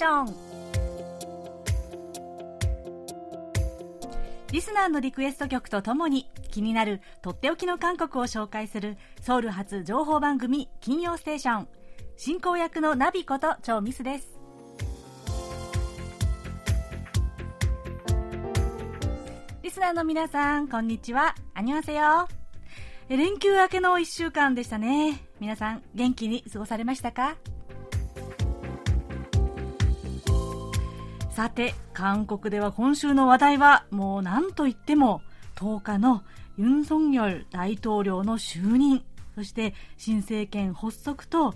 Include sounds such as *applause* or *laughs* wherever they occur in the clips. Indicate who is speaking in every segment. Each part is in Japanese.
Speaker 1: ションリスナーのリクエスト曲とともに気になるとっておきの韓国を紹介するソウル発情報番組金曜ステーション。進行役のナビことチョミスです。リスナーの皆さんこんにちは。안녕하세요連休明けの1週間でしたね。皆さん元気に過ごされましたか？さて、韓国では今週の話題は、もう何と言っても、10日のユン・ソンニョル大統領の就任、そして新政権発足と、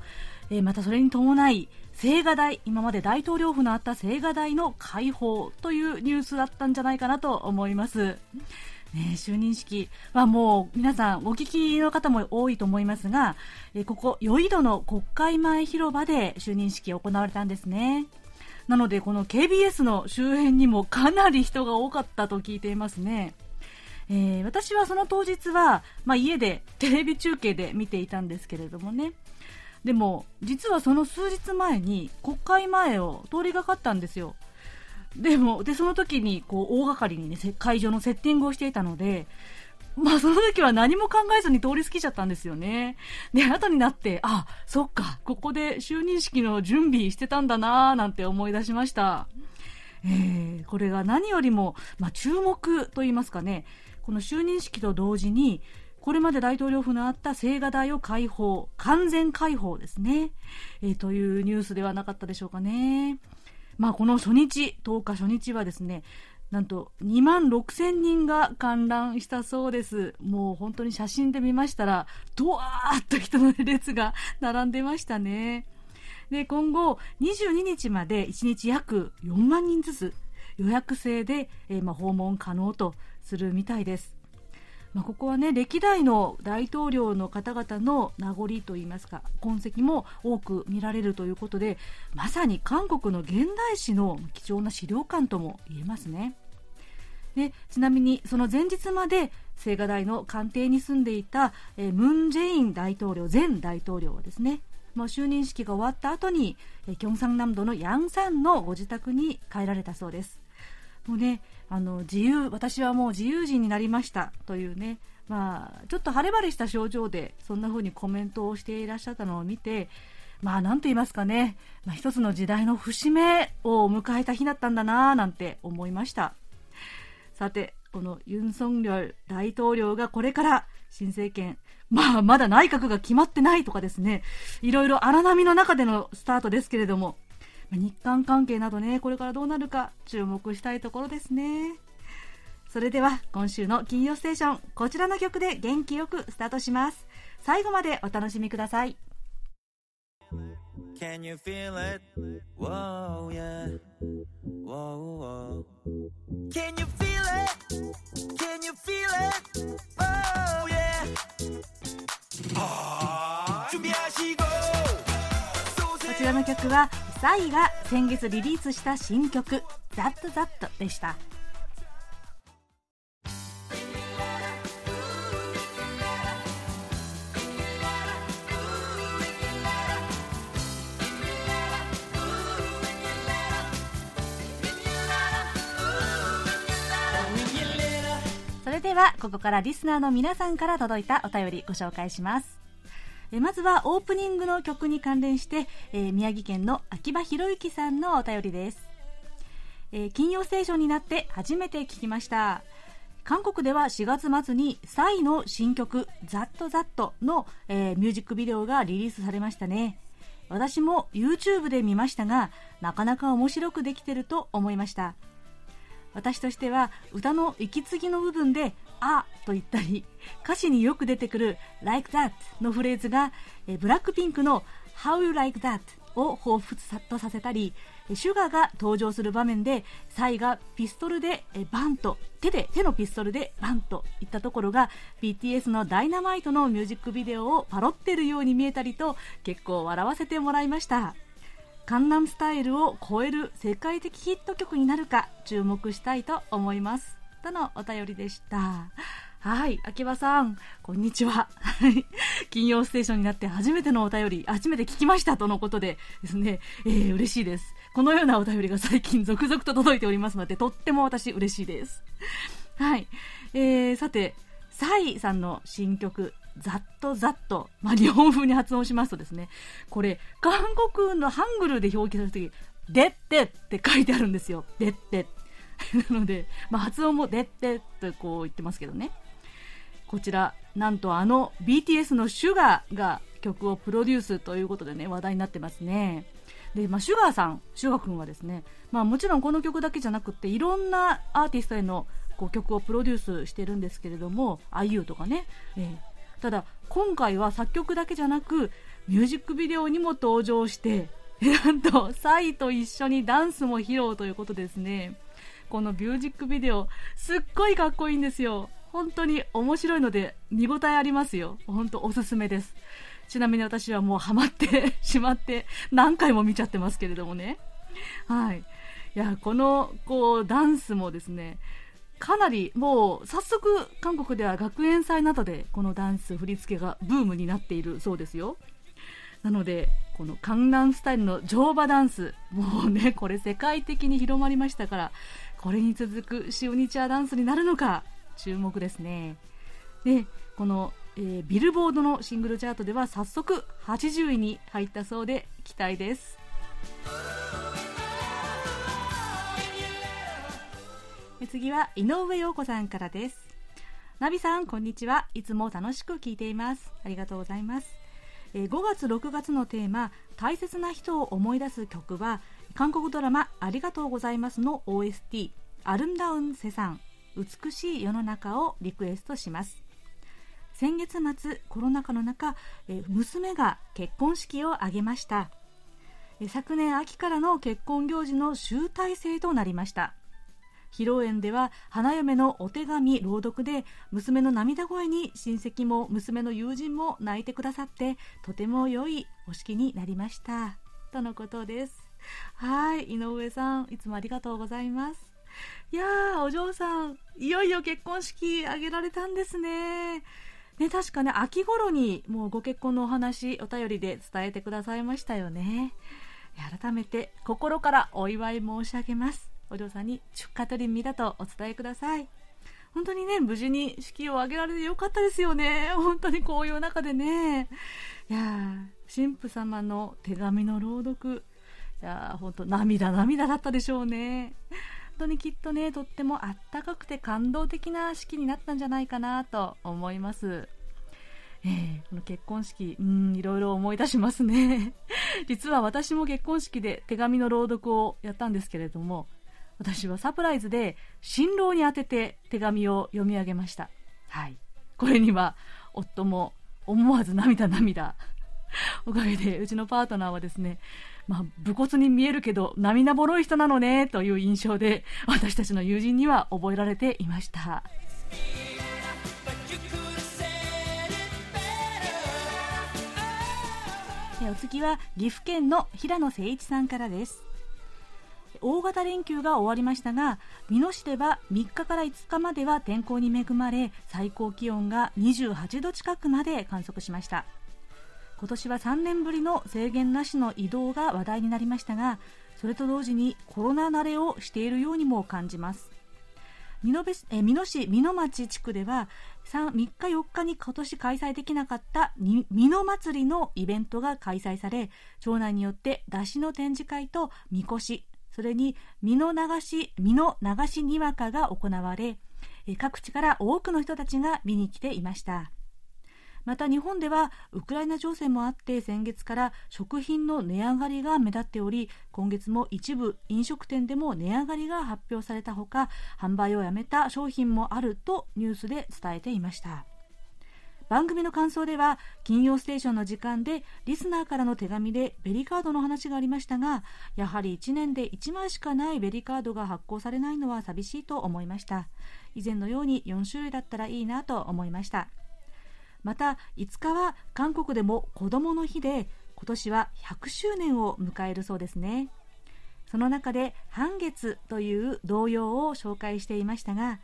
Speaker 1: えー、またそれに伴い、青瓦台、今まで大統領府のあった青瓦台の開放というニュースだったんじゃないかなと思います。ね、就任式はもう皆さんお聞きの方も多いと思いますが、えここ、ヨイドの国会前広場で就任式行われたんですね。なのでこの KBS の周辺にもかなり人が多かったと聞いていますね。えー、私はその当日は、まあ、家でテレビ中継で見ていたんですけれどもねでも実はその数日前に国会前を通りがかったんですよでもでその時にこう大掛かりに、ね、会場のセッティングをしていたのでまあその時は何も考えずに通り過ぎちゃったんですよね。で、後になって、あ、そっか、ここで就任式の準備してたんだなぁなんて思い出しました。えー、これが何よりも、まあ、注目と言いますかね、この就任式と同時に、これまで大統領府のあった青瓦台を開放、完全開放ですね、えー、というニュースではなかったでしょうかね。まあ、この初日、10日初日はですね、なんと2万6000人が観覧したそうです。もう本当に写真で見ましたら、ドワーッと人の列が並んでましたね。で、今後22日まで1日約4万人ずつ予約制で、えー、まあ、訪問可能とするみたいです。まあ、ここはね歴代の大統領の方々の名残といいますか痕跡も多く見られるということでまさに韓国の現代史の貴重な資料館とも言えますね。でちなみにその前日まで青瓦台の官邸に住んでいた、えー、ムン・ジェイン大統領前大統領はですねまあ、就任式が終わった後に、えー、キョンサン南道のヤンサンのご自宅に帰られたそうです。もうねあの自由私はもう自由人になりましたというねまあ、ちょっと晴れ晴れした症状でそんな風にコメントをしていらっしゃったのを見てまあ、なんと言いますかね、まあ、一つの時代の節目を迎えた日だったんだななんて思いました。さて、このユン・ソンリョル大統領がこれから新政権、まあ、まだ内閣が決まってないとかですね、いろいろ荒波の中でのスタートですけれども、日韓関係などね、これからどうなるか注目したいところですね。それでは今週の金曜ステーション、こちらの曲で元気よくスタートします。最後までお楽しみください。Can you feel it? Whoa, yeah. Whoa, whoa. Can you feel it? Can you feel it? Oh, yeah. 준비하시고. こちらの曲はサイが先月リリースした新曲「ザットザットでした ではここからリスナーの皆さんから届いたお便りご紹介します。えまずはオープニングの曲に関連して、えー、宮城県の秋葉博之さんのお便りです、えー、金曜ステーションになって初めて聞きました。韓国では4月末にサイの新曲「ザットザットの、えー、ミュージックビデオがリリースされましたね。私も YouTube で見ましたがなかなか面白くできてると思いました。私としては歌の息継ぎの部分で「あ」と言ったり歌詞によく出てくる「like that」のフレーズがブラックピンクの「How you like that」を彷彿とさせたりシュガーが登場する場面でサイがピストルでバンと手で手のピストルでバンといったところが BTS の「ダイナマイトのミュージックビデオをパロってるように見えたりと結構笑わせてもらいました。カンナムスタイルを超える世界的ヒット曲になるか注目したいと思いますとのお便りでしたはい、秋葉さん、こんにちは。*laughs* 金曜ステーションになって初めてのお便り、初めて聞きましたとのことでですね、えー、嬉しいです。このようなお便りが最近続々と届いておりますので、とっても私嬉しいです。はい。えー、さて、サイさんの新曲、ざっとざっと、まあ、日本風に発音しますとですね、これ、韓国のハングルで表記されるとき、でってって書いてあるんですよ。でって。*laughs* なので、まあ、発音もでってってこう言ってますけどね。こちらなんとあの BTS のシュガーが曲をプロデュースということでね話題になってますねで、まあ、シュガーさんシュガー君はですね、まあ、もちろんこの曲だけじゃなくていろんなアーティストへのこう曲をプロデュースしてるんですけれども IU とかね、えー、ただ今回は作曲だけじゃなくミュージックビデオにも登場して *laughs* なんとサイと一緒にダンスも披露ということですねこのミュージックビデオすっごいかっこいいんですよ本当に面白いので見応えありますよ。本当おすすめです。ちなみに私はもうハマって *laughs* しまって何回も見ちゃってますけれどもね。はい。いや、この、こう、ダンスもですね、かなりもう早速韓国では学園祭などでこのダンス振り付けがブームになっているそうですよ。なので、このカンナンスタイルの乗馬ダンス、もうね、*laughs* これ世界的に広まりましたから、これに続くシオニチャーダンスになるのか、注目ですねでこの、えー、ビルボードのシングルチャートでは早速80位に入ったそうで期待です次は井上陽子さんからです。ナビさんこんにちは。いつも楽しく聞いています。ありがとうございます。5月6月のテーマ大切な人を思い出す曲は韓国ドラマありがとうございますの OST アルンダウンセさん美しい世の中をリクエストします。先月末コロナ禍の中娘が結婚式を挙げました。昨年秋からの結婚行事の集大成となりました。披露宴では花嫁のお手紙朗読で娘の涙声に親戚も娘の友人も泣いてくださってとても良いお式になりましたとのことですはい井上さんいつもありがとうございますいやー、お嬢さん、いよいよ結婚式挙げられたんですね。ね、確かね、秋頃にもうご結婚のお話、お便りで伝えてくださいましたよね。改めて心からお祝い申し上げます。お嬢さんに出荷取り身だとお伝えください。本当にね、無事に式を挙げられてよかったですよね。本当にこういう中でね。いやー、神父様の手紙の朗読。いやー、本当涙涙だったでしょうね。本当にきっとねとってもあったかくて感動的な式になったんじゃないかなと思います。えー、この結婚式、うん、いろいろ思い出しますね。実は私も結婚式で手紙の朗読をやったんですけれども、私はサプライズで新郎に宛てて手紙を読み上げました。はい。これには夫も思わず涙涙。*laughs* おかげでうちのパートナーはですね、まあ、武骨に見えるけど涙ぼろい人なのねという印象で私たちの友人には覚えられていましたお次は岐阜県の平野誠一さんからです大型連休が終わりましたが美濃市では3日から5日までは天候に恵まれ最高気温が28度近くまで観測しました。今年は3年ぶりの制限なしの移動が話題になりましたがそれと同時にコロナ慣れをしているようにも感じます。美濃え美濃市美濃町地区では 3, 3日4日に今年開催できなかった美濃祭りのイベントが開催され町内によって出汁の展示会とみこしそれに美濃流し美濃流しにわかが行われ各地から多くの人たちが見に来ていました。また日本ではウクライナ情勢もあって先月から食品の値上がりが目立っており今月も一部飲食店でも値上がりが発表されたほか販売をやめた商品もあるとニュースで伝えていました。番組の感想では金曜ステーションの時間でリスナーからの手紙でベリカードの話がありましたがやはり1年で1枚しかないベリカードが発行されないのは寂しいと思いました。以前のように4種類だったらいいなと思いました。また5日は韓国でも子どもの日で今年は100周年を迎えるそうですね。その中で半月という童謡を紹介していましたが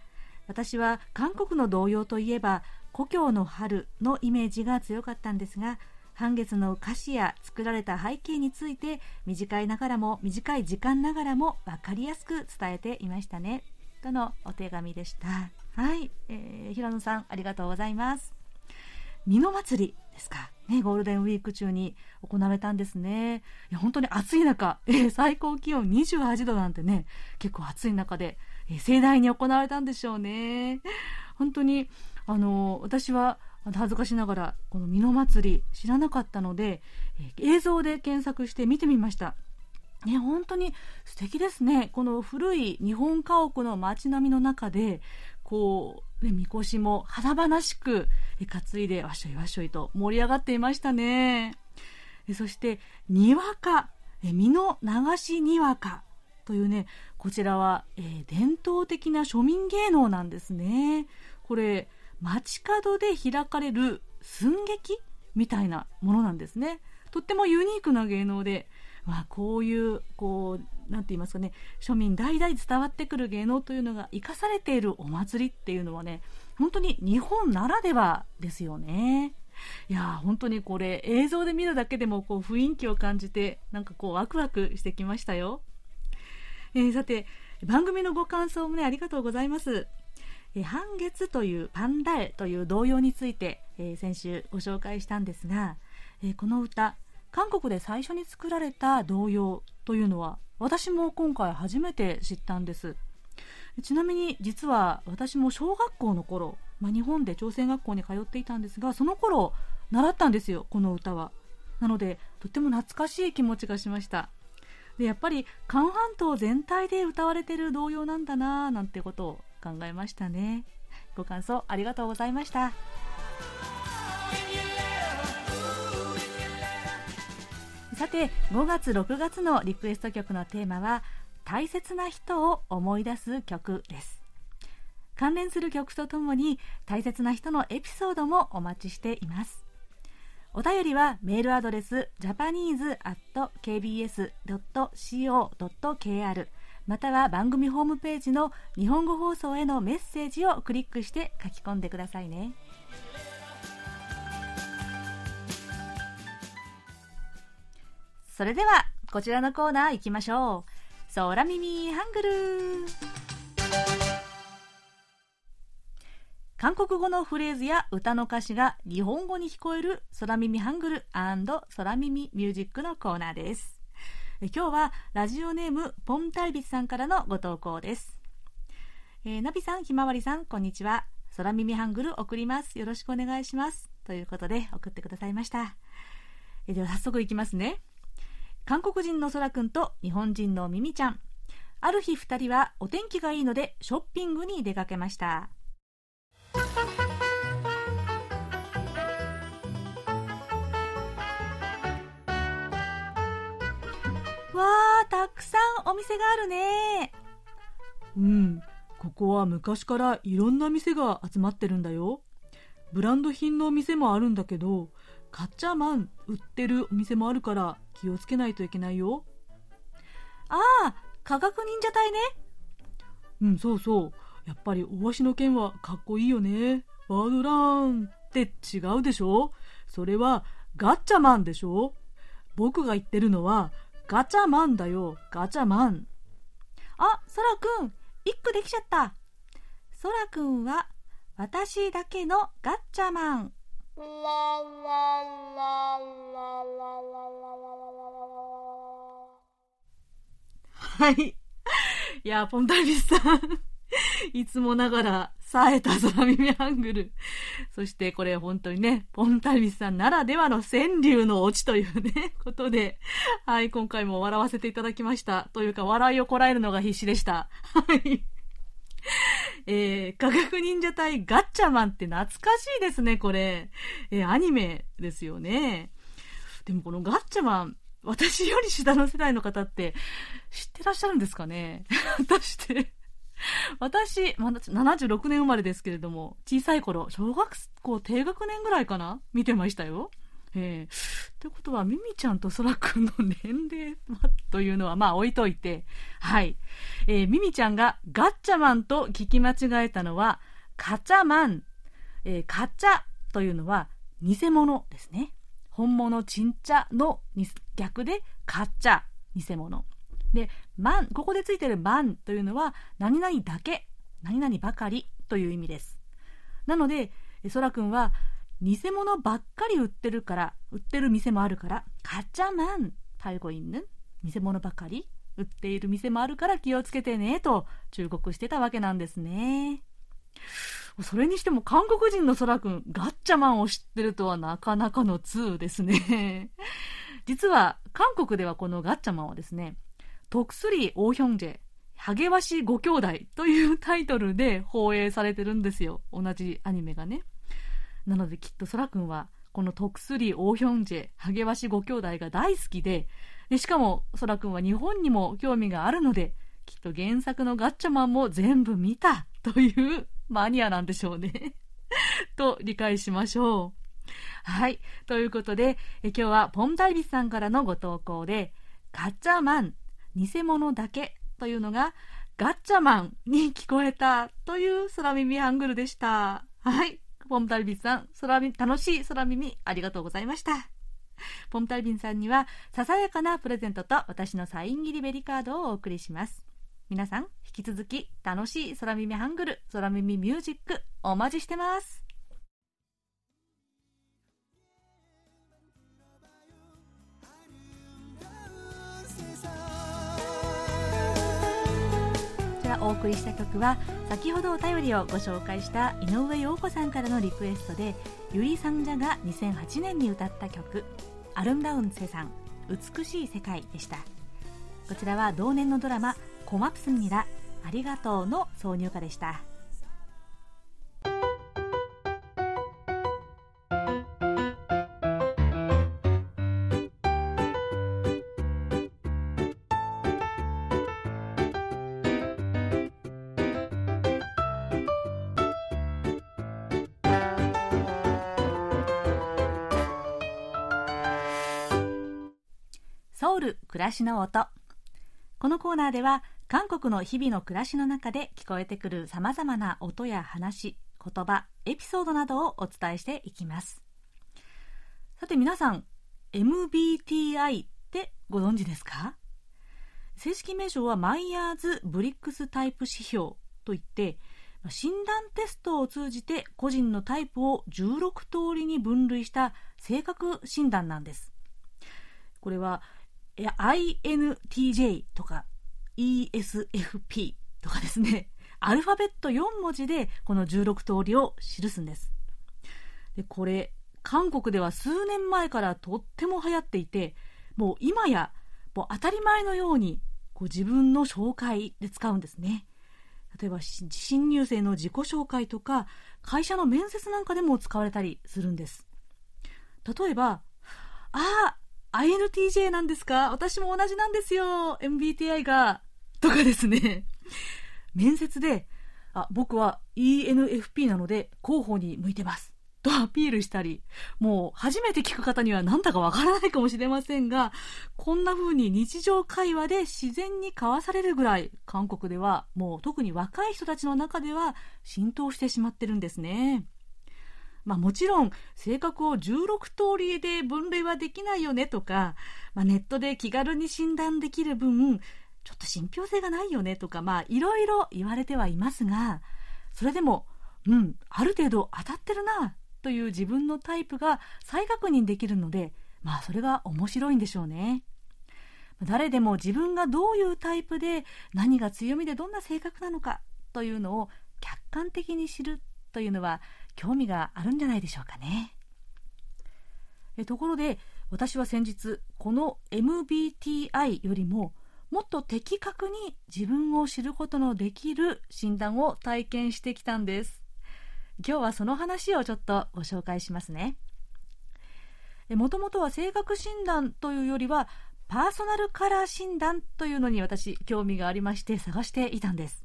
Speaker 1: 私は韓国の童謡といえば故郷の春のイメージが強かったんですが半月の歌詞や作られた背景について短いながらも短い時間ながらも分かりやすく伝えていましたね。とのお手紙でした。はい、えー、平野さんありがとうございます。美濃祭りですか。ね、ゴールデンウィーク中に行われたんですね。いや、本当に暑い中、えー、最高気温28度なんてね、結構暑い中で、盛大に行われたんでしょうね。本当に、あの、私は、恥ずかしながら、この美濃祭り知らなかったので、え映像で検索して見てみました。ね、本当に素敵ですね。この古い日本家屋の街並みの中で、こう、ね、みこしも華々しく担いでわっしょいわっしょいと盛り上がっていましたね。そして、にわか、身の流しにわかというね、こちらは、えー、伝統的な庶民芸能なんですね。これ、街角で開かれる寸劇みたいなものなんですね。とってもユニークな芸能で、まあ、こういう、こう、なんて言いますかね、庶民代々伝わってくる芸能というのが生かされているお祭りっていうのはね、本当に日本ならではですよね。いや本当にこれ映像で見るだけでもこう雰囲気を感じてなんかこうワクワクしてきましたよ、えー、さて番組のご感想もねありがとうございます、えー、半月というパンダ絵という童謡について、えー、先週ご紹介したんですが、えこの歌韓国で最初に作られた童謡というのは私も今回初めて知ったんです。ちなみに実は私も小学校の頃、まあ、日本で朝鮮学校に通っていたんですがその頃習ったんですよこの歌は。なのでとっても懐かしい気持ちがしました。でやっぱり韓半島全体で歌われてる童謡なんだなぁなんてことを考えましたね。ご感想ありがとうございました。さて5月6月のリクエスト曲のテーマは大切な人を思い出す曲です。関連する曲とともに大切な人のエピソードもお待ちしています。お便りはメールアドレス japanese.kbs.co.kr または番組ホームページの日本語放送へのメッセージをクリックして書き込んでくださいね。それでは、こちらのコーナー行きましょう。空耳ハングル韓国語のフレーズや歌の歌詞が日本語に聞こえる空耳ハングル空耳ミュージックのコーナーです。今日はラジオネームポンタイビスさんからのご投稿です。えー、ナビさん、ひまわりさん、こんにちは。空耳ハングル送ります。よろしくお願いします。ということで送ってくださいました。えー、では早速いきますね。韓国人のそらくんと日本人のミミちゃん。ある日2人はお天気がいいのでショッピングに出かけました。わあ、たくさんお店があるね。
Speaker 2: うん、ここは昔からいろんな店が集まってるんだよ。ブランド品のお店もあるんだけど、カッチャーマン売ってるお店もあるから気をつけないといけないよ。
Speaker 1: ああ、科学忍者隊ね。
Speaker 2: うん、そうそう。やっぱり大足の剣はかっこいいよね。バードラーンって違うでしょ？それはガッチャマンでしょ？僕が言ってるのはガチャマンだよ、ガチャマン。
Speaker 1: あ、そらくん、一句できちゃった。そらくんは私だけのガッチャマン。
Speaker 2: はい。いや、ポンタビスさん *laughs* いつもながら、冴えた空耳ハングル。そしてこれ本当にね、ポンタビスさんならではの川柳のオチというね、*laughs* ことで、はい、今回も笑わせていただきました。というか、笑いをこらえるのが必死でした。はい。えー、科学忍者隊ガッチャマンって懐かしいですね、これ。えー、アニメですよね。でもこのガッチャマン、私より下の世代の方って知ってらっしゃるんですかね？果たして *laughs* 私、まだ76年生まれですけれども、小さい頃、小学校低学年ぐらいかな？見てましたよ。
Speaker 1: えー、ということは、ミミちゃんとソラくんの年齢は？*laughs* というのは、まあ置いといて、はい。えー、ミミちゃんがガッチャマンと聞き間違えたのは、カチャマン。えー、カチャというのは偽物ですね。本物チンチャの逆でカチャ、偽物。で、万、ここでついてる万というのは、何々だけ、何々ばかりという意味です。なので、そらくんは、偽物ばっかり売ってるから、売ってる店もあるから、ガチャマン、タイ語いんぬ、偽物ばかり売っている店もあるから気をつけてね、と忠告してたわけなんですね。それにしても韓国人の空くん、ガッチャマンを知ってるとはなかなかの通ですね。実は韓国ではこのガッチャマンはですね、特スリーオーヒョンジェ、ハゲワシご兄弟という *laughs* タイトルで放映されてるんですよ。同じアニメがね。なのできっと空くんは、この特スリオーヒョンジェ、ハゲワシご兄弟が大好きで、でしかも空くんは日本にも興味があるので、きっと原作のガッチャマンも全部見たというマニアなんでしょうね *laughs* と理解しましょう。はい。ということで、え今日はポンダイビスさんからのご投稿で、ガッチャマン、偽物だけというのが、ガッチャマンに聞こえたという空耳ハングルでした。はい。ポンタルビンさん、空耳、楽しい空耳ありがとうございました。ポンタルビンさんには、ささやかなプレゼントと私のサイン入りベリカードをお送りします。皆さん、引き続き楽しい空耳ハングル、空耳ミュージックお待ちしてます。お送りした曲は先ほどお便りをご紹介した井上陽子さんからのリクエストでゆりさんじゃが2008年に歌った曲「アルンダウンセさん美しい世界」でした。こちらは同年のドラマ「コマプスミラありがとう」の挿入歌でした。暮らしの音。このコーナーでは韓国の日々の暮らしの中で聞こえてくるさまざまな音や話言葉エピソードなどをお伝えしていきます。さて皆さん MBTI ってご存知ですか？正式名称はマイヤーズ・ブリックスタイプ指標といって診断テストを通じて個人のタイプを16通りに分類した性格診断なんです。これは INTJ とか ESFP とかですね、*laughs* アルファベット4文字でこの16通りを記すんです。で、これ、韓国では数年前からとっても流行っていて、もう今やもう当たり前のようにこう自分の紹介で使うんですね。例えば新入生の自己紹介とか会社の面接なんかでも使われたりするんです。例えば、ああ、INTJ なんですか私も同じなんですよ MBTI が。とかですね。面接で、あ、僕は ENFP なので広報に向いてます。とアピールしたり、もう初めて聞く方には何だかわからないかもしれませんが、こんな風に日常会話で自然に交わされるぐらい、韓国ではもう特に若い人たちの中では浸透してしまってるんですね。まあ、もちろん性格を16通りで分類はできないよねとか、まあ、ネットで気軽に診断できる分ちょっと信憑性がないよねとかまあいろいろ言われてはいますがそれでもうんある程度当たってるなという自分のタイプが再確認できるのでまあそれが面白いんでしょうね。誰でも自分がどういうタイプで何が強みでどんな性格なのかというのを客観的に知るというのは興味があるんじゃないでしょうかね。えところで私は先日この MBTI よりももっと的確に自分を知ることのできる診断を体験してきたんです。今日はその話をちょっとご紹介しますね。もともとは性格診断というよりはパーソナルカラー診断というのに私興味がありまして探していたんです。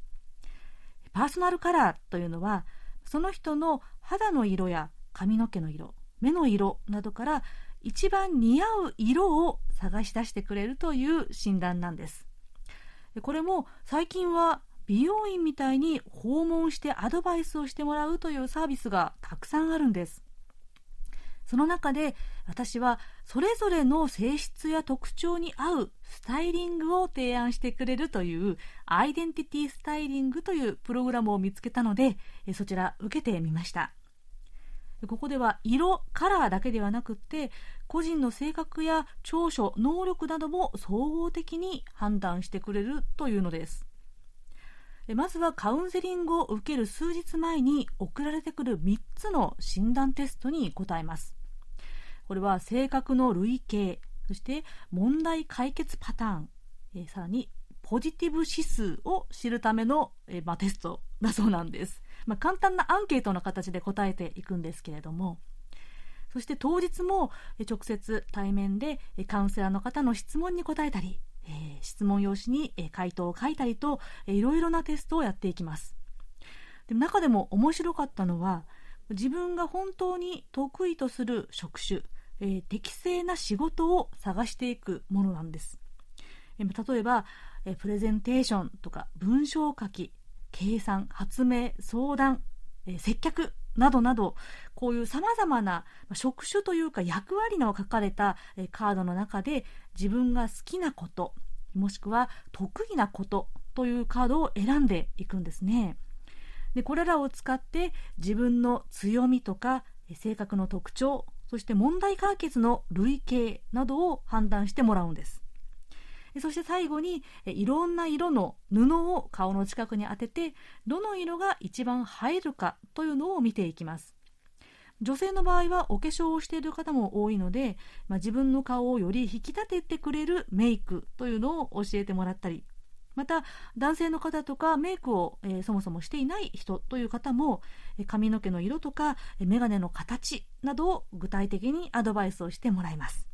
Speaker 1: パーソナルカラーというのはその人の肌の色や髪の毛の色目の色などから一番似合う色を探し出してくれるという診断なんです。これも最近は美容院みたいに訪問してアドバイスをしてもらうというサービスがたくさんあるんです。その中で私はそれぞれの性質や特徴に合うスタイリングを提案してくれるというアイデンティティスタイリングというプログラムを見つけたのでそちら受けてみました。ここでは色、カラーだけではなくって個人の性格や長所、能力なども総合的に判断してくれるというのです。まずはカウンセリングを受ける数日前に送られてくる3つの診断テストに答えます。これは性格の類型そして問題解決パターン、えー、さらにポジティブ指数を知るための、えー、まあ、テストだそうなんです、まあ、簡単なアンケートの形で答えていくんですけれどもそして当日も直接対面でカウンセラーの方の質問に答えたりえー、質問用紙に、回答を書いたりと、えー、いろいろなテストをやっていきます。でも中でも面白かったのは自分が本当に得意とする職種、えー、適正な仕事を探していくものなんです、えー、例えば、えー、プレゼンテーションとか文章書き計算発明相談、え接客などなどこういうさまざまな職種というか役割の書かれたカードの中で自分が好きなこともしくは得意なことというカードを選んでいくんですね。でこれらを使って自分の強みとか性格の特徴そして問題解決の類型などを判断してもらうんです。そして最後にいろんな色の布を顔の近くに当ててどの色が一番映えるかというのを見ていきます。女性の場合はお化粧をしている方も多いので、まあ、自分の顔をより引き立ててくれるメイクというのを教えてもらったりまた男性の方とかメイクを、えー、そもそもしていない人という方も髪の毛の色とか眼鏡の形などを具体的にアドバイスをしてもらいます。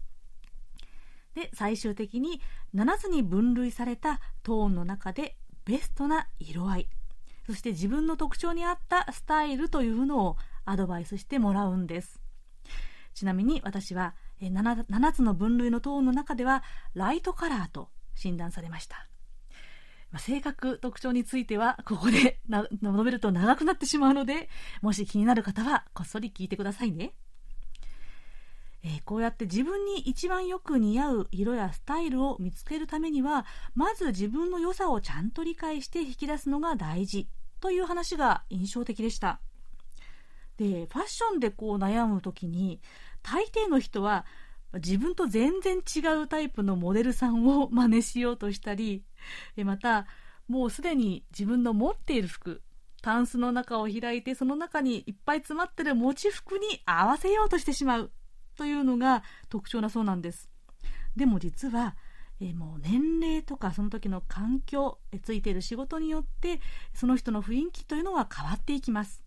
Speaker 1: で最終的に7つに分類されたトーンの中でベストな色合いそして自分の特徴に合ったスタイルというのをアドバイスしてもらうんです。ちなみに私は 7, 7つの分類のトーンの中ではライトカラーと診断されました。ま性格特徴についてはここで *laughs* 述べると長くなってしまうのでもし気になる方はこっそり聞いてくださいね。えー、こうやって自分に一番よく似合う色やスタイルを見つけるためにはまず自分の良さをちゃんと理解して引き出すのが大事という話が印象的でした。でファッションでこう悩む時に大抵の人は自分と全然違うタイプのモデルさんを真似しようとしたりまたもうすでに自分の持っている服タンスの中を開いてその中にいっぱい詰まってる持ち服に合わせようとしてしまうというのが特徴だそうなんです。でも実はえもう年齢とかその時の環境えついている仕事によってその人の雰囲気というのは変わっていきます。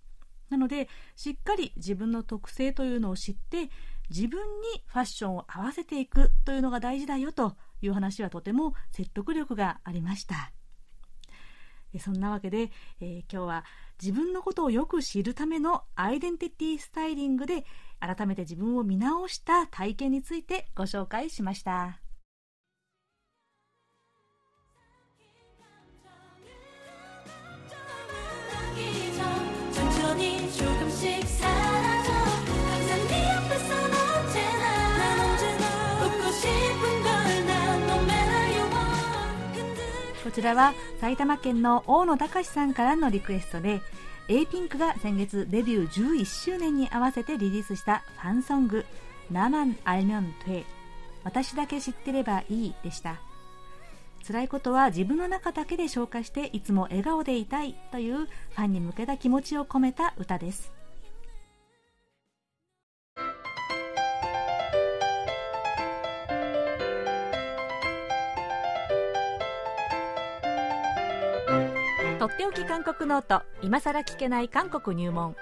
Speaker 1: なのでしっかり自分の特性というのを知って自分にファッションを合わせていくというのが大事だよという話はとても説得力がありましたそんなわけで、えー、今日は自分のことをよく知るためのアイデンティティスタイリングで改めて自分を見直した体験についてご紹介しました。ちらは埼玉県の大野隆さんからのリクエストで A ピンクが先月デビュー11周年に合わせてリリースしたファンソング「ナマン・アルミョン・トゥエ」私だけ知ってればいいでした。辛いことは自分の中だけで消化していつも笑顔でいたいというファンに向けた気持ちを込めた歌です。とっておき韓国ノート今さら聞けない韓国入門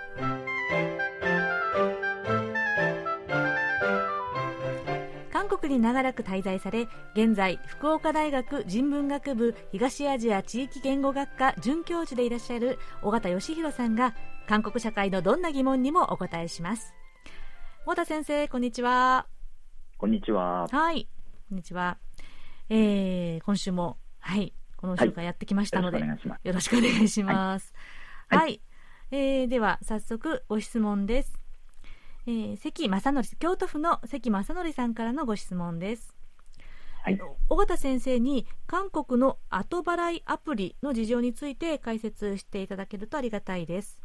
Speaker 1: 韓国に長らく滞在され現在福岡大学人文学部東アジア地域言語学科准教授でいらっしゃる尾形義弘さんが韓国社会のどんな疑問にもお答えします尾田先生こんにちは
Speaker 3: こんにちは。
Speaker 1: はい。こんにちは。えー、今週も、はい、この週間やってきましたので、
Speaker 3: よろしくお願いします。
Speaker 1: よろしくお願いします。
Speaker 3: はい
Speaker 1: はい。えー、では、早速、ご質問です。えー、関正則、京都府の関正則さんからのご質問です。
Speaker 3: はい。
Speaker 1: 尾形先生に韓国の後払いアプリの事情について解説していただけるとありがたいです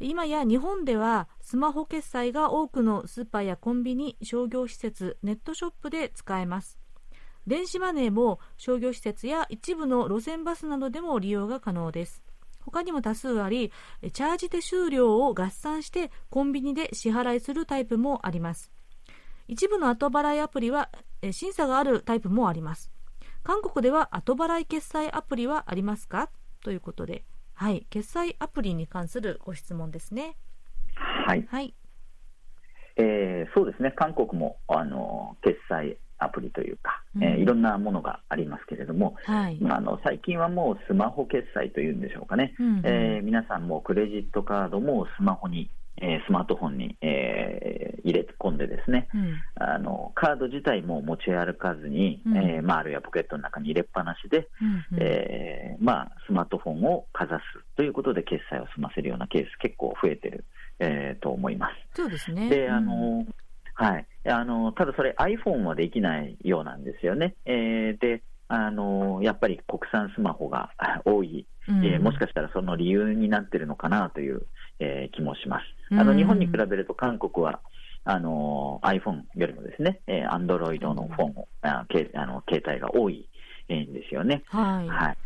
Speaker 1: 今や日本ではスマホ決済が多くのスーパーやコンビニ商業施設ネットショップで使えます電子マネーも商業施設や一部の路線バスなどでも利用が可能です。他にも多数ありチャージ手数料を合算してコンビニで支払いするタイプもあります。一部の後払いアプリはえー審査があるタイプもあります。韓国では後払い決済アプリはありますか？ということで。はい。決済アプリに関するご質問ですね。
Speaker 3: はい。
Speaker 1: はい。
Speaker 3: えーそうですね。韓国も、あの、決済アプリというか、えー
Speaker 1: うん
Speaker 3: いろんなものがありますけれども、
Speaker 1: はい、
Speaker 3: まあ、あの最近はもうスマホ決済というんでしょうかね、
Speaker 1: うんうん。
Speaker 3: えー皆さんもクレジットカードもスマホに、えースマートフォンに、えー入れ込んでですね、
Speaker 1: うん。
Speaker 3: あのカード自体も持ち歩かずに、
Speaker 1: うん。
Speaker 3: えーまあ、あるいはポケットの中に入れっぱなしで、
Speaker 1: うんうん。
Speaker 3: えーまあ、スマートフォンをかざすということで決済を済ませるようなケース結構増えてる、えーと思います。
Speaker 1: そうですね。
Speaker 3: で、あ
Speaker 1: うん。
Speaker 3: の、はい。あの、ただそれ iPhone はできないようなんですよね。えーで、あの、やっぱり国産スマホがあ *laughs* 多い、
Speaker 1: うん
Speaker 3: えーもしかしたらその理由になってるのかなという、えー気もします。
Speaker 1: うん
Speaker 3: あの、日本に比べると韓国は、あの、iPhone よりもですね、えー、Android のフォンを、あけあの携帯が多い、えーんですよね。
Speaker 1: はい、
Speaker 3: はい。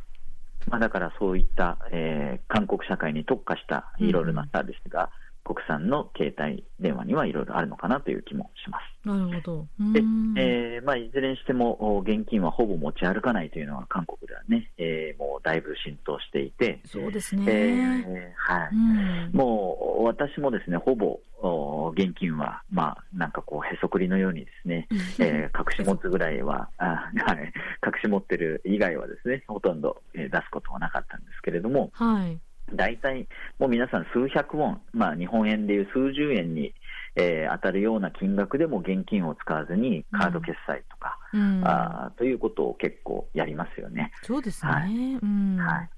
Speaker 3: まあ、だからそういった、えー韓国社会に特化したいろいろなサービスが、国産の携帯電話にはいろいろあるのかなという気もします。
Speaker 1: なるほど。
Speaker 3: で
Speaker 1: うん、
Speaker 3: えーまあ、いずれにしてもお現金はほぼ持ち歩かないというのは韓国ではね、えーもうだいぶ浸透していて、
Speaker 1: そうですね、
Speaker 3: えーはい、
Speaker 1: うん。
Speaker 3: もう私もですね、ほぼお現金は、まあ、なんかこう、へそくりのようにですね、えー隠し持つぐらいは、あはい、隠し持ってる以外はですね、ほとんど、えー出すことはなかったんですけれども、
Speaker 1: はい
Speaker 3: 大体もう皆さん数百ウォン、まあ、日本円でいう数十円に、えー当たるような金額でも現金を使わずにカード決済とか、
Speaker 1: うん。
Speaker 3: あーということを結構やりますよね。
Speaker 1: そうですね、
Speaker 3: はい。
Speaker 1: うん。
Speaker 3: はい。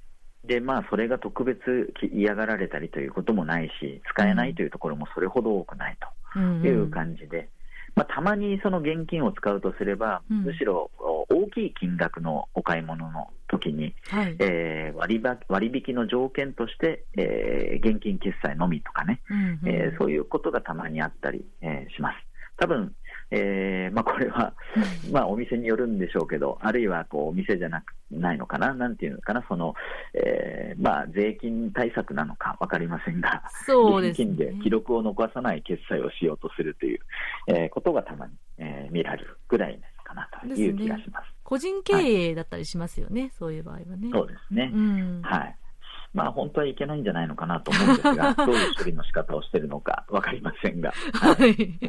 Speaker 3: でまあ、それが特別き嫌がられたりということもないし、使えないというところもそれほど多くない
Speaker 1: うん
Speaker 3: という感じで、まあ、たまにその現金を使うとすれば、
Speaker 1: うん。
Speaker 3: むしろお大きい金額のお買い物の時に、
Speaker 1: はい、
Speaker 3: えー割ば割引の条件として、えー現金決済のみとかね、
Speaker 1: うんうん。
Speaker 3: えーそういうことがたまにあったり、えーします。多分、えーまあ、これは、まあ、お店によるんでしょうけど、あるいはこうお店じゃなくないのかな、なんていうのかな、そのえーまあ、税金対策なのか分かりませんが、
Speaker 1: そうですね。
Speaker 3: 現金で記録を残さない決済をしようとするという、えーことがたまに、えー見られるぐらいかなという気がします。
Speaker 1: 個人経営だったりしますよね、そういう場合はね。
Speaker 3: そうですね。
Speaker 1: うん、
Speaker 3: はい。まあ、本当はいけないんじゃないのかなと思うんですが、*laughs* どういう処理の仕方をしているのか分かりませんが。
Speaker 1: はい。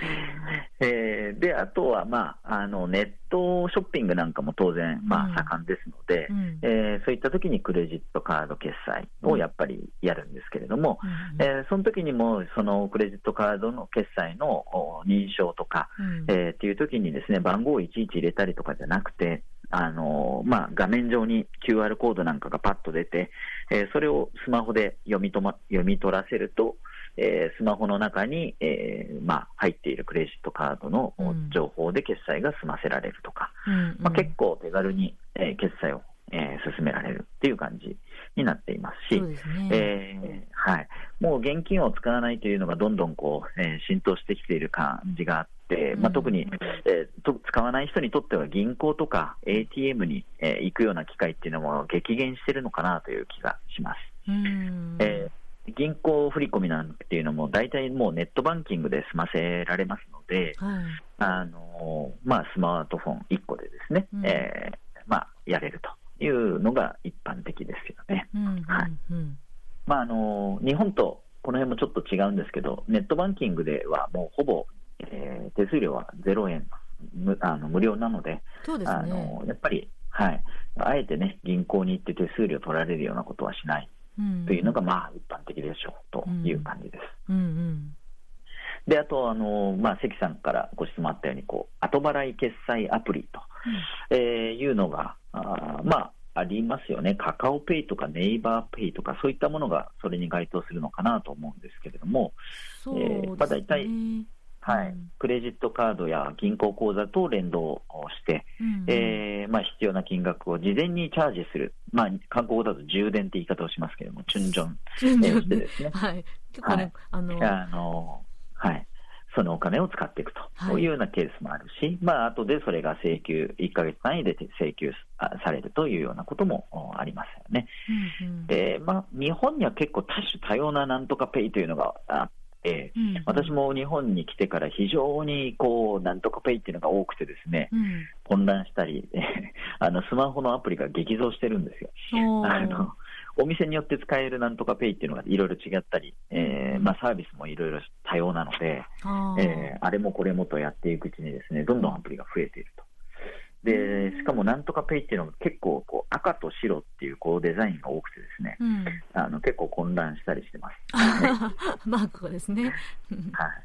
Speaker 1: *laughs*
Speaker 3: えーで、あとは、まあ、あのネットショッピングなんかも当然、ま
Speaker 1: うん。
Speaker 3: あ、盛んですので、
Speaker 1: うん。
Speaker 3: えーそういった時にクレジットカード決済をやっぱりやるんですけれども、
Speaker 1: うん
Speaker 3: えーその時にもそのクレジットカードの決済のお認証とか、
Speaker 1: うん。
Speaker 3: えーっていう時にですね番号をいちいち入れたりとかじゃなくて、あのーまあ、画面上に QR コードなんかがパッと出て、えーそれをスマホで読みとま読み取らせると、えースマホの中に、えーまあ、入っているクレジットカードの情報で決済が済ませられるとか、
Speaker 1: うん
Speaker 3: まあ、結構手軽に、えー決済を、えー進められるっていう感じになっていますし、
Speaker 1: ね。
Speaker 3: えーはい、もう現金を使わないというのがどんどんこう、えー浸透してきている感じがあって、まあ、
Speaker 1: うん
Speaker 3: 特に、えーと使わない人にとっては銀行とか ATM に、えー行くような機会っていうのも激減しているのかなという気がします。
Speaker 1: うん。
Speaker 3: えー銀行振込なんていうのも大体もうネットバンキングで済ませられますので、
Speaker 1: はい。
Speaker 3: あのまあ、スマートフォン1個でですね、
Speaker 1: うん
Speaker 3: えーまあ、やれるというのが一般的ですよね。日本とこの辺もちょっと違うんですけど、ネットバンキングではもうほぼ、えー手数料は0円無あの無料なので、
Speaker 1: そうです
Speaker 3: あ
Speaker 1: ね。
Speaker 3: のやっぱり、はい、あえてね、銀行に行って手数料取られるようなことはしないというのが、まあ、一般的でしょうという感じです。
Speaker 1: うんうん
Speaker 3: で、あと、あの、まあ、関さんからご質問あったように、こう、後払い決済アプリと、えーいうのが、あーまあ、ありますよね。カカオペイとかネイバーペイとか、そういったものがそれに該当するのかなと思うんですけれども、
Speaker 2: そうですね。
Speaker 3: えーまあ大体はい。
Speaker 2: うん。
Speaker 3: クレジットカードや銀行口座と連動をして、
Speaker 2: うん。
Speaker 3: えーまあ、必要な金額を事前にチャージする、まあ、韓国語だと充電って言い方をしますけれども、チュンジョン、えーしてですね。*laughs*
Speaker 2: はい。結構ね、
Speaker 3: はい。
Speaker 2: あの、
Speaker 3: あのはい、そのお金を使っていくと、
Speaker 2: はい。
Speaker 3: こういうようなケースもあるし、まあ後でそれが請求、1ヶ月単位で請求あされるというようなこともおありますよね。
Speaker 2: うんうん。
Speaker 3: で、まあ、日本には結構多種多様ななんとかペイというのがあって、
Speaker 2: うん。
Speaker 3: 私も日本に来てから非常にこう、なんとかペイっていうのが多くてですね、
Speaker 2: うん。
Speaker 3: 混乱したり、あのスマホのアプリが激増してるんですよ。あのお店によって使えるなんとかペイっていうのがいろいろ違ったり、えーまあ、サービスもいろいろ多様なので、
Speaker 2: あー。
Speaker 3: えーあれもこれもとやっていくうちにですね、どんどんアプリが増えていると。で、しかもなんとかペイっていうのが結構こう赤と白っていうこうデザインが多くてですね、
Speaker 2: うん。
Speaker 3: あの結構混乱したりしてます。*laughs*
Speaker 2: マークがですね。
Speaker 3: はい。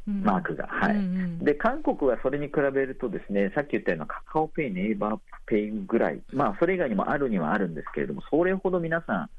Speaker 2: うん
Speaker 3: マークが。はい。
Speaker 2: うんうん
Speaker 3: で、韓国はそれに比べるとですね、さっき言ったようなカカオペイ、ネイバーペイぐらい、まあ、それ以外にもあるにはあるんですけれども、それほど皆さん、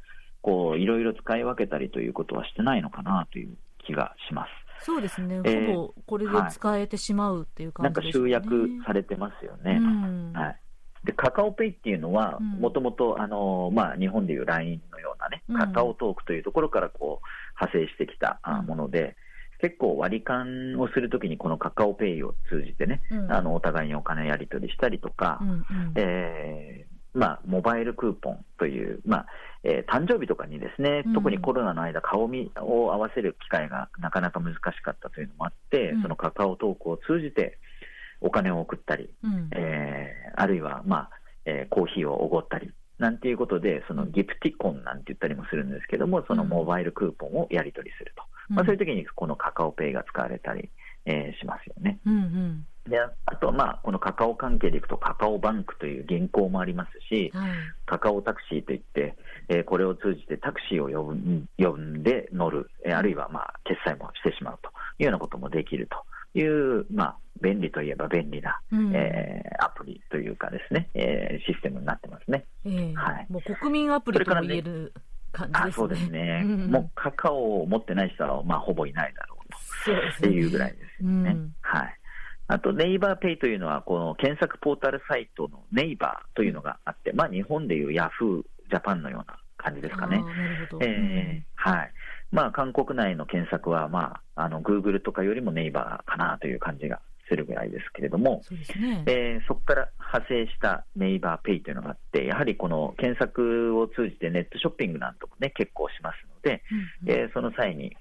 Speaker 3: こう、いろいろ使い分けたりということはしてないのかなという気がします。
Speaker 2: そうですね。
Speaker 3: えー
Speaker 2: ほぼこれで使えてしまうっていう
Speaker 3: なんか
Speaker 2: 感じですね。
Speaker 3: 集約されてますよね。
Speaker 2: うん
Speaker 3: はい。で、カカオペイっていうのは、
Speaker 2: うん
Speaker 3: もともと、あの、まあ、日本でいう LINE のようなね
Speaker 2: うん、
Speaker 3: カカオトークというところからこう、派生してきたもので、結構割り勘をするときにこのカカオペイを通じてね、
Speaker 2: うん
Speaker 3: あの、お互いにお金やり取りしたりとか、
Speaker 2: うんうん
Speaker 3: えーまあ、モバイルクーポンという、まあえー誕生日とかにですね
Speaker 2: うん、
Speaker 3: 特にコロナの間、顔見を合わせる機会がなかなか難しかったというのもあって、
Speaker 2: うん
Speaker 3: そのカカオトークを通じてお金を送ったり、
Speaker 2: うん
Speaker 3: えーあるいは、まあえーコーヒーをおごったり。なんていうことで、そのギプティコンなんて言ったりもするんですけども、そのモバイルクーポンをやり取りすると。まあ、そういう時にこのカカオペイが使われたり、えーしますよね。
Speaker 2: うんうん
Speaker 3: で、あと、まあ、このカカオ関係でいくと、カカオバンクという銀行もありますし、
Speaker 2: はい
Speaker 3: カカオタクシーといって、えーこれを通じてタクシーを呼ぶ呼んで乗る、えーあるいは、まあ、決済もしてしまうというようなこともできるという、まあ、便利といえば便利な、
Speaker 2: うん
Speaker 3: えーアプリというかですね、えーシステムになってますね。
Speaker 2: ええ
Speaker 3: はい
Speaker 2: もう国民アプリとも言える感じですね。
Speaker 3: あそうですね、
Speaker 2: んん
Speaker 3: もうカカオを持ってない人は、まあ、ほぼいないだろうと。いうぐらいですよね。
Speaker 2: うん
Speaker 3: はい。あと、ネイバーペイというのは、この検索ポータルサイトのネイバーというのがあって、まあ、日本でいうヤフージャパンのような感じですかね
Speaker 2: あ。ーなるほど。
Speaker 3: えーはい。まあ、韓国内の検索は、まあ、あの、グーグルとかよりもネイバーかなという感じがするぐらいですけれども、
Speaker 2: そね。
Speaker 3: えーそこから派生したネイバーペイというのがあって、やはりこの検索を通じてネットショッピングなんともね、結構しますので、
Speaker 2: うんうん
Speaker 3: えーその際に、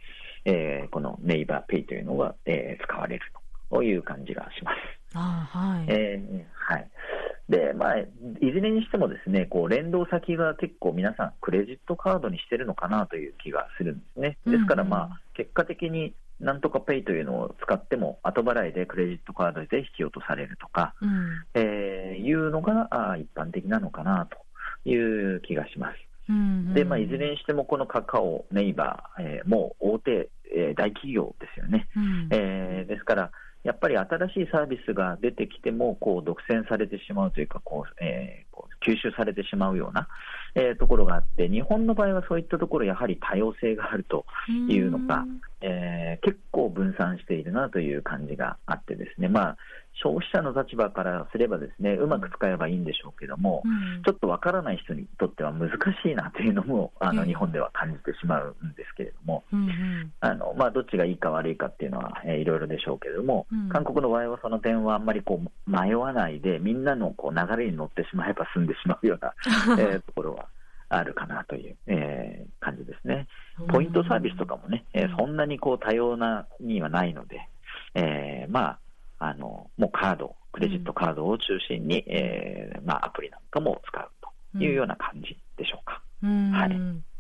Speaker 3: えーこのネイバーペイというのが、えー使われるという感じがします。
Speaker 2: あーはい。
Speaker 3: えーはい。で、まあ、いずれにしてもですね、こう、連動先が結構皆さんクレジットカードにしてるのかなという気がするんですね。ですから
Speaker 2: うんうん
Speaker 3: まあ、結果的になんとかペイというのを使っても後払いでクレジットカードで引き落とされるとか、
Speaker 2: うん
Speaker 3: えーいうのがあー一般的なのかなという気がします。
Speaker 2: うんうん
Speaker 3: で、まあ、いずれにしてもこのカカオ、ネイバー、えーもう大手、えー大企業ですよね。
Speaker 2: うん
Speaker 3: えーですから、やっぱり新しいサービスが出てきても、こう独占されてしまうというか、こうえーこう吸収されてしまうような、えーところがあって、日本の場合はそういったところ、やはり多様性があるというのか、えー結構分散しているなという感じがあってですね、まあ、消費者の立場からすればですね、うまく使えばいいんでしょうけども、
Speaker 2: うん。
Speaker 3: ちょっとわからない人にとっては難しいなというのも、あの
Speaker 2: ええ
Speaker 3: 日本では感じてしまうんですけれども、
Speaker 2: うんうん。
Speaker 3: あのまあ、どっちがいいか悪いかっていうのは、えーいろいろでしょうけれども、
Speaker 2: うん。
Speaker 3: 韓国の場合はその点はあんまりこう迷わないで、みんなのこう流れに乗ってしまえば済んでしまうような、*laughs* えーところはあるかなという、えー感じですね。ポイントサービスとかもね、えー
Speaker 2: うん
Speaker 3: そんなにこう多様なにはないので、えーまあ、あのもうカード、クレジットカードを中心に、えーまあ、アプリなんかも使うというような感じでしょうか。
Speaker 2: うん。
Speaker 3: はい。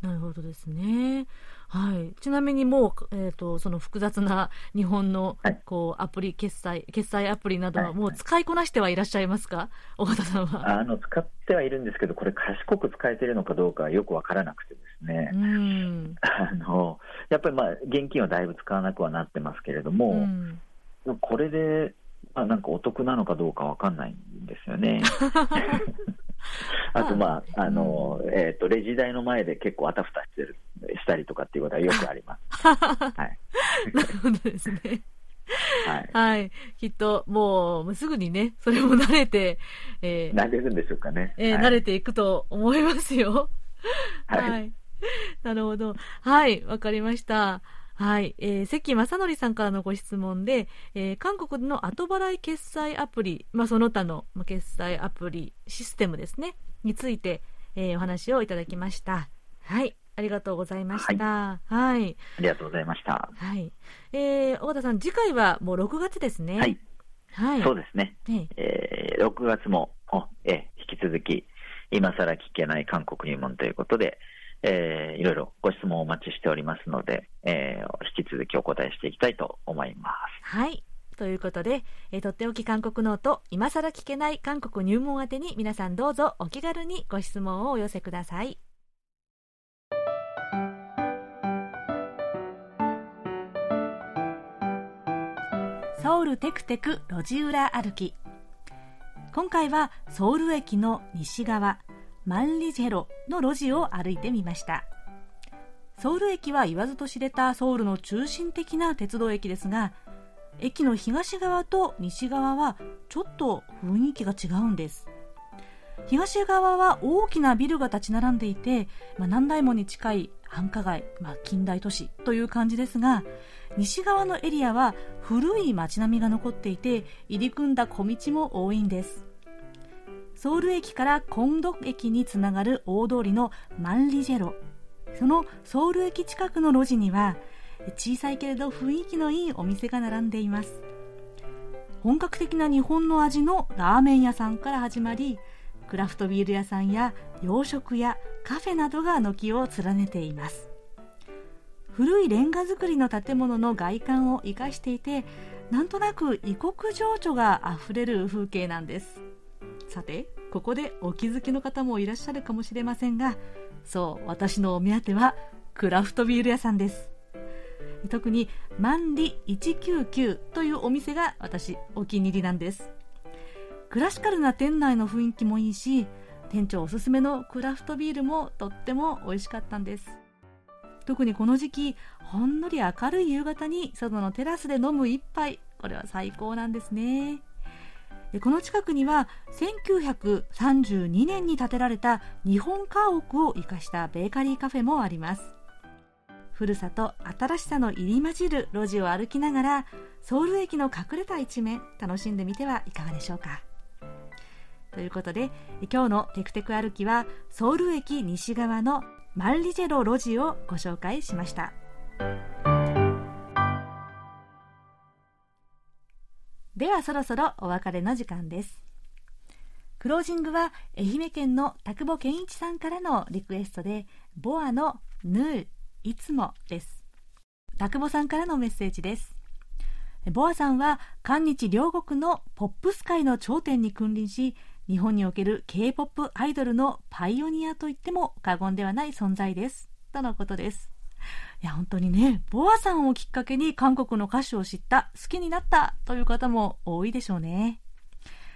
Speaker 2: なるほどですね。
Speaker 1: はい、ちなみにもう、えーと、その複雑な日本の、
Speaker 3: はい、
Speaker 1: こうアプリ決済決済アプリなどはもう使いこなしてはいらっしゃいますか、尾形さんは。
Speaker 3: あの使ってはいるんですけど、これ、賢く使えてるのかどうかはよく分からなくてですね、
Speaker 1: うん。*laughs*
Speaker 3: あのやっぱり、まあ、現金はだいぶ使わなくはなってますけれども、うん、これで、まあ、なんかお得なのかどうか分かんないんですよね。*laughs* あと、まあ、あの、えっ、ー、と、レジ台の前で結構あたふたしてる、したりとかっていうことはよくあります。*laughs* はい。
Speaker 1: なるほどですね。
Speaker 3: はい、
Speaker 1: はい。きっと、もう、すぐにね、それも慣れて、
Speaker 3: えー、慣れるんでしょうかね。
Speaker 1: えーはい、慣れていくと思いますよ。
Speaker 3: はい、はい。
Speaker 1: なるほど。はい、わかりました。はい、えー、関正則さんからのご質問で、えー、韓国の後払い決済アプリ、まあ、その他の決済アプリシステムですねについて、えー、お話をいただきましたはいありがとうございました。はい。はい、
Speaker 3: ありがとうございました。
Speaker 1: はい。えー、尾形さん、次回はもう6月ですね。
Speaker 3: はい。はい。そうですね。ねえー、6月も、えー、引き続き、今更聞けない韓国入門ということで、えー、いろいろご質問をお待ちしておりますので、えー、引き続きお答えしていきたいと思います。
Speaker 1: はい。ということで、えー、とっておき韓国ノート、今更聞けない韓国入門宛てに皆さんどうぞお気軽にご質問をお寄せください。ソウルテクテク路地裏歩き今回はソウル駅の西側マンリジェロの路地を歩いてみました。ソウル駅は言わずと知れたソウルの中心的な鉄道駅ですが駅の東側と西側はちょっと雰囲気が違うんです。東側は大きなビルが立ち並んでいて、まあ、何台もに近い繁華街、まあ、近代都市という感じですが西側のエリアは古い街並みが残っていて入り組んだ小道も多いんです。ソウル駅からコンド駅につながる大通りのマンリジェロ。そのソウル駅近くの路地には小さいけれど雰囲気のいいお店が並んでいます。本格的な日本の味のラーメン屋さんから始まりクラフトビール屋さんや洋食屋カフェなどが軒を連ねています。古いレンガ造りの建物の外観を生かしていてなんとなく異国情緒があふれる風景なんです。さてここでお気づきの方もいらっしゃるかもしれませんがそう私のお目当てはクラフトビール屋さんです。特にマンリ199というお店が私お気に入りなんです。クラシカルな店内の雰囲気もいいし店長おすすめのクラフトビールもとっても美味しかったんです。特にこの時期ほんのり明るい夕方に外のテラスで飲む一杯これは最高なんですね。この近くには1932年に建てられた日本家屋を生かしたベーカリーカフェもあります。古さと新しさの入り混じる路地を歩きながらソウル駅の隠れた一面楽しんでみてはいかがでしょうか。ということで今日のテクテク歩きはソウル駅西側のマンリジェロ路地をご紹介しました。ではそろそろお別れの時間ですクロージングは愛媛県の田久保健一さんからのリクエストでボアのヌーいつもです田久保さんからのメッセージですボアさんは韓日両国のポップス界の頂点に君臨し日本における K-POP アイドルのパイオニアと言っても過言ではない存在です。とのことです。いや、本当にね、ボアさんをきっかけに韓国の歌手を知った、好きになったという方も多いでしょうね。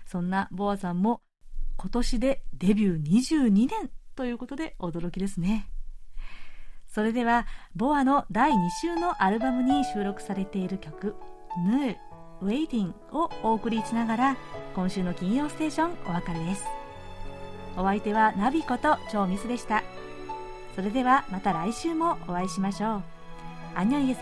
Speaker 1: そんなボアさんも今年でデビュー22年ということで驚きですね。それでは、ボアの第2週のアルバムに収録されている曲、ヌー、ウェイティンをお送りしながら今週の金曜ステーションお別れですお相手はナビこと超ミスでしたそれではまた来週もお会いしましょう。アンニョンイ